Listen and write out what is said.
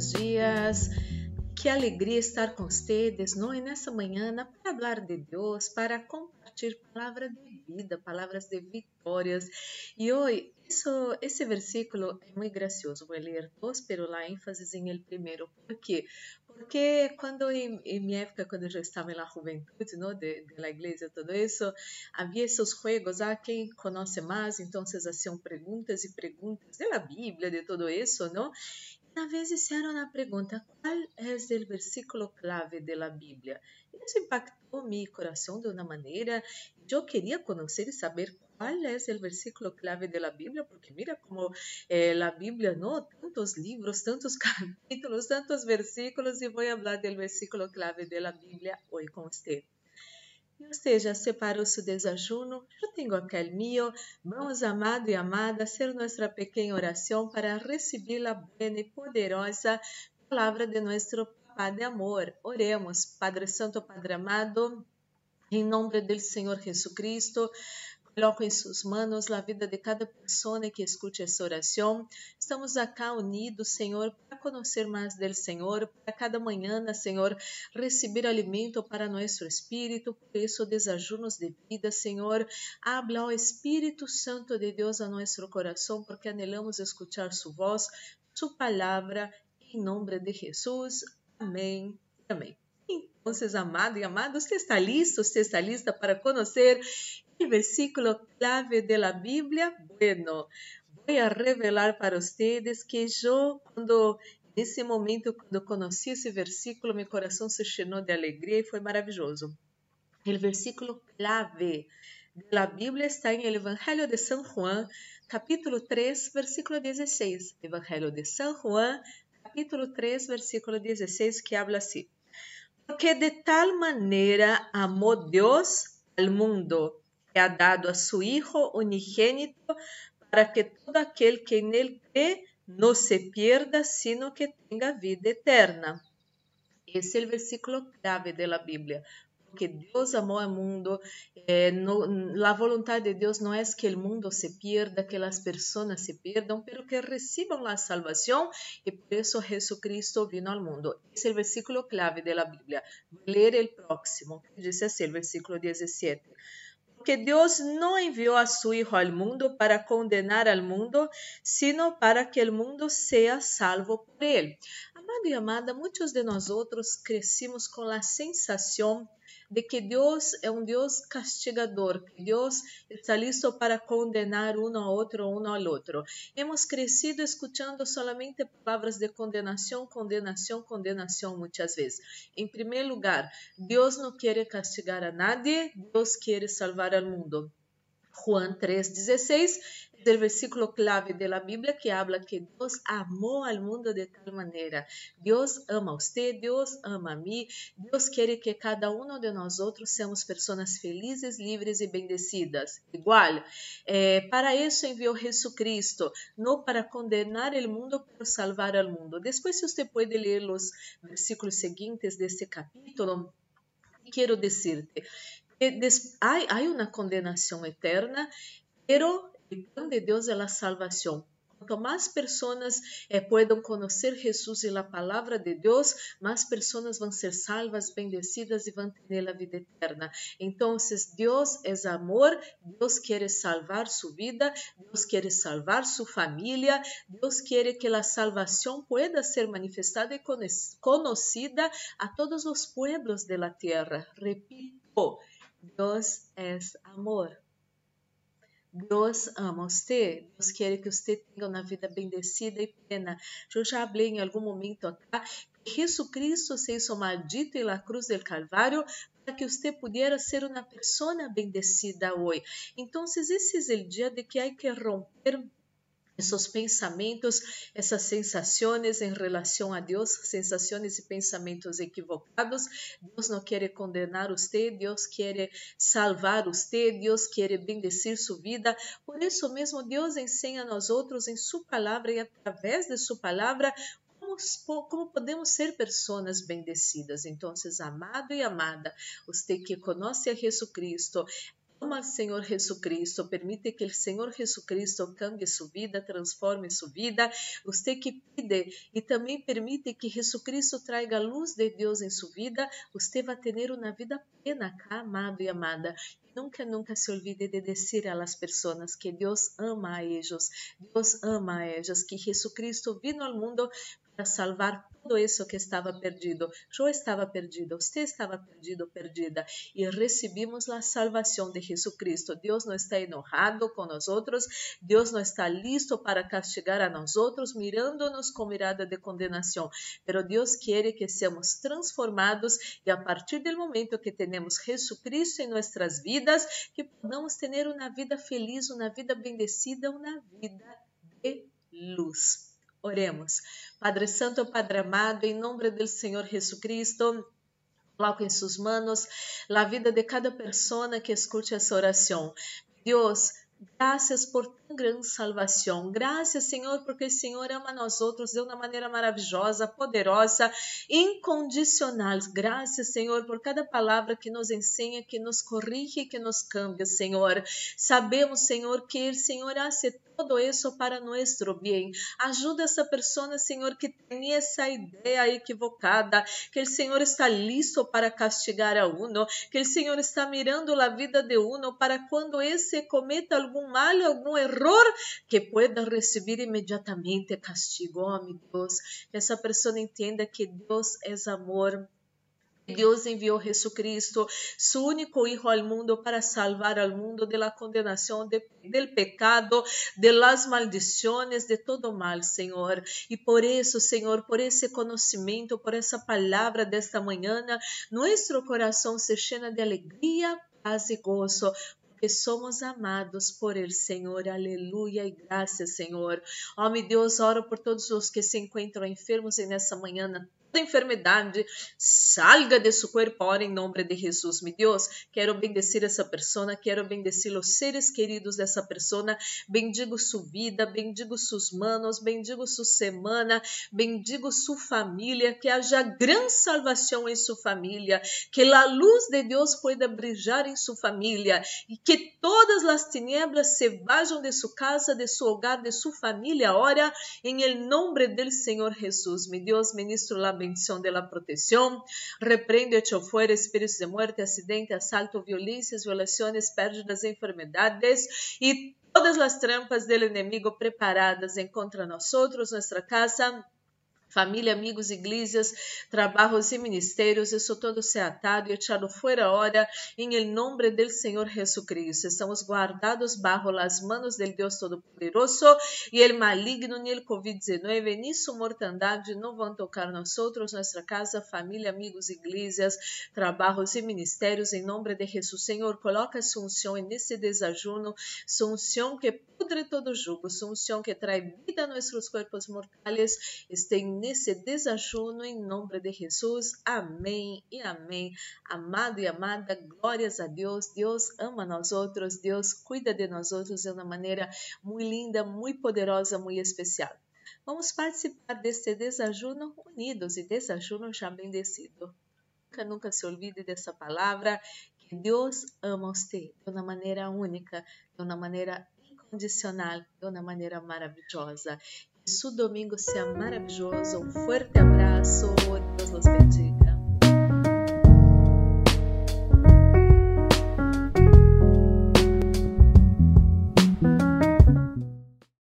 buenos dias. Que alegria estar com vocês, não? E nessa manhã para falar de Deus, para compartilhar palavras de vida, palavras de vitórias. E hoje, isso, esse versículo é muito gracioso. Vou ler dois, pero lá ênfase em el primeiro. Por quê? Porque quando em, em minha época, quando eu estava na juventude, não, de, de la igreja, tudo isso, havia esses jogos, ah, quem conhece mais, então faziam perguntas e perguntas da Bíblia, de tudo isso, não? Una vez hicieron la pregunta, ¿cuál es el versículo clave de la Biblia? Eso impactó mi corazón de una manera. Yo quería conocer y saber cuál es el versículo clave de la Biblia, porque mira como eh, la Biblia, ¿no? Tantos libros, tantos capítulos, tantos versículos, y voy a hablar del versículo clave de la Biblia hoy con usted. Ou seja, separou seu desajuno, eu tenho aquele mío. Vamos, amado e amada, ser nossa pequena oração para receber a boa e poderosa palavra de nosso Pai de amor. Oremos, Padre Santo, Padre amado, em nome do Senhor Jesus Cristo. Coloco em suas mãos a vida de cada pessoa que escute essa oração. Estamos aqui unidos, Senhor, para conhecer mais do Senhor, para cada manhã, Senhor, receber alimento para nosso espírito. Por isso, desajunos de vida, Senhor. Habla ao Espírito Santo de Deus a nosso coração, porque anelamos escutar sua voz, sua palavra, em nome de Jesus. Amém. Amém. Então, amado e amado, você está listo? Você está lista para conhecer versículo clave de la Biblia? Bueno, voy a revelar para ustedes que yo cuando nesse momento quando conheci esse versículo, meu coração se chenou de alegria e foi maravilhoso. O versículo clave da Bíblia está em Evangelho de São Juan, capítulo 3, versículo 16. Evangelho de São Juan, capítulo 3, versículo 16, que habla assim: Porque de tal maneira amou Deus al mundo ha dado a su Hijo unigénito para que todo aquel que él cree no se pierda, sino que tenga vida eterna. Esse é o versículo clave da Bíblia. Porque Deus amou o mundo, eh, a vontade de Deus não é que o mundo se pierda, que as pessoas se perdam, pero que recebam a salvação e por isso Jesucristo vino ao mundo. Esse é o versículo clave da Bíblia. Ler o próximo, que diz assim, o versículo 17 porque Deus não enviou a su Hijo al mundo para condenar al mundo, sino para que el mundo sea salvo por él. Amado e amada, muitos de nós outros crescimos com a sensação de que Deus é um Deus castigador, que Deus está listo para condenar um a outro, um ao outro. Hemos crescido escutando solamente palavras de condenação, condenação, condenação muitas vezes. Em primeiro lugar, Deus não quer castigar a nadie, Deus quer salvar ao mundo. Juan 3:16 o versículo clave da Bíblia que habla que Deus amou ao mundo de tal maneira. Deus ama a você, Deus ama a mim, Deus quer que cada um de nós outros seamos pessoas felizes, livres e bendecidas. Igual, eh, para isso enviou Jesus Cristo, não para condenar o mundo, para salvar o mundo. Depois, se você pode ler os versículos seguintes deste capítulo, quero dizer-te hay, hay una condenación eterna, pero el plan de Deus é a salvação. Quanto mais pessoas eh, conhecer Jesus e a palavra de Deus, mais pessoas vão ser salvas, bendecidas e vão ter a vida eterna. Então, Deus é amor, Deus quer salvar sua vida, Deus quer salvar sua família, Deus quer que a salvação pueda ser manifestada e conhecida a todos os pueblos de la terra. Repito, Deus é amor. Deus ama você, Deus quer que você tenha uma vida bendecida e plena. Eu já falei em algum momento acá que Jesucristo se hizo maldito la cruz del Calvário para que você pudesse ser uma pessoa bendecida hoje. Então, esse é o dia de que há que romper esses pensamentos, essas sensações em relação a Deus, sensações e pensamentos equivocados. Deus não quer condenar você, Deus quer salvar você, Deus quer bendecir sua vida. Por isso mesmo, Deus ensina a nós outros em Sua palavra e através de Sua palavra como, podemos ser pessoas bendecidas. Então, amado e amada, você que conhece a Jesus Cristo, ama Senhor Jesucristo, permite que o Senhor Jesucristo cambie sua vida, transforme sua vida. Você que pide e também permite que Jesucristo traga a luz de Deus em sua vida, você vai ter uma vida plena amado e amada. Nunca, nunca se olvide de dizer las pessoas que Deus ama a eles, Deus ama a eles, que Jesucristo vino ao mundo para salvar todo isso que estava perdido. Eu estava perdido, você estava perdido, perdida, e recebimos a salvação de Jesucristo. Deus não está enojado com nós outros, Deus não está listo para castigar a nós outros, mirando-nos com mirada de condenação. Pero Deus quer que sejamos transformados e a partir do momento que temos Jesucristo em nossas vidas, que podamos ter uma vida feliz, uma vida bendecida, uma vida de luz. Oremos. Padre Santo, Padre amado, em nome do Senhor Jesucristo, coloco em suas mãos a vida de cada pessoa que escute essa oração. Deus, Graças por grande salvação. Graças, Senhor, porque o Senhor ama nós outros de uma maneira maravilhosa, poderosa, incondicional. Graças, Senhor, por cada palavra que nos ensina, que nos corrige, que nos cambia, Senhor. Sabemos, Senhor, que o Senhor hace todo isso para nosso bem. Ajuda essa pessoa, Senhor, que tem essa ideia equivocada, que o Senhor está listo para castigar a uno, que o Senhor está mirando a vida de uno para quando esse cometa algum mal, algum error, que pueda receber imediatamente castigo. Oh, Deus, que essa pessoa entenda que Deus é amor Deus enviou Jesucristo, su único Hijo al mundo para salvar al mundo de la condenación, de, del pecado, de las maldiciones, de todo mal, Senhor. E por isso, Senhor, por esse conhecimento, por essa palavra desta manhã, nosso coração se llena de alegria, paz e gozo, porque somos amados por Ele, Senhor. Aleluia e graças, Senhor. Ó, meu Deus, oro por todos os que se encontram enfermos e nessa manhã toda enfermidade salga de seu corpo ahora em nome de Jesus. Meu Deus, quero bendecir essa pessoa, quero bendecir os seres queridos dessa pessoa. Bendigo sua vida, bendigo seus manos, bendigo sua semana, bendigo sua família, que haja grande salvação em sua família, que a luz de Deus pueda brilhar em sua família e que todas as tinieblas se vajam de sua casa, de seu hogar, de sua família, ora, em nome do Senhor Jesus. Meu Deus, ministro la bendición de la protección. Reprende hecho fuera espíritus de muerte, accidente, asalto, violencias, violaciones, pérdidas, enfermedades y todas las trampas del enemigo preparadas contra nosotros, nuestra casa família, amigos, igrejas, trabalhos e ministérios, isso todo se atado e echado fora hora, em nombre del Senhor Jesucristo. Estamos guardados bajo las manos del Deus Todo-Poderoso e el maligno ni el COVID-19 ni su mortandade não vão tocar nós outros, nossa casa, família, amigos, igrejas, trabalhos e ministérios, em nome de Jesus. Senhor, coloca sua unção nesse desajuno, sua unção que pudre todo jugo, sua unção que traz vida a nossos corpos mortais, esteja nesse desajuno em nome de Jesus. Amém e amém. Amado e amada, glórias a Deus. Deus ama nós outros, Deus cuida de nós outros de uma maneira muito linda, muito poderosa, muito especial. Vamos participar deste desajuno unidos e desajuno já bendecido. Nunca, nunca se olvide dessa palavra que Deus ama você de uma maneira única, de uma maneira incondicional, de uma maneira maravilhosa. Su domingo sea maravilloso. Un fuerte abrazo. Dios los bendiga.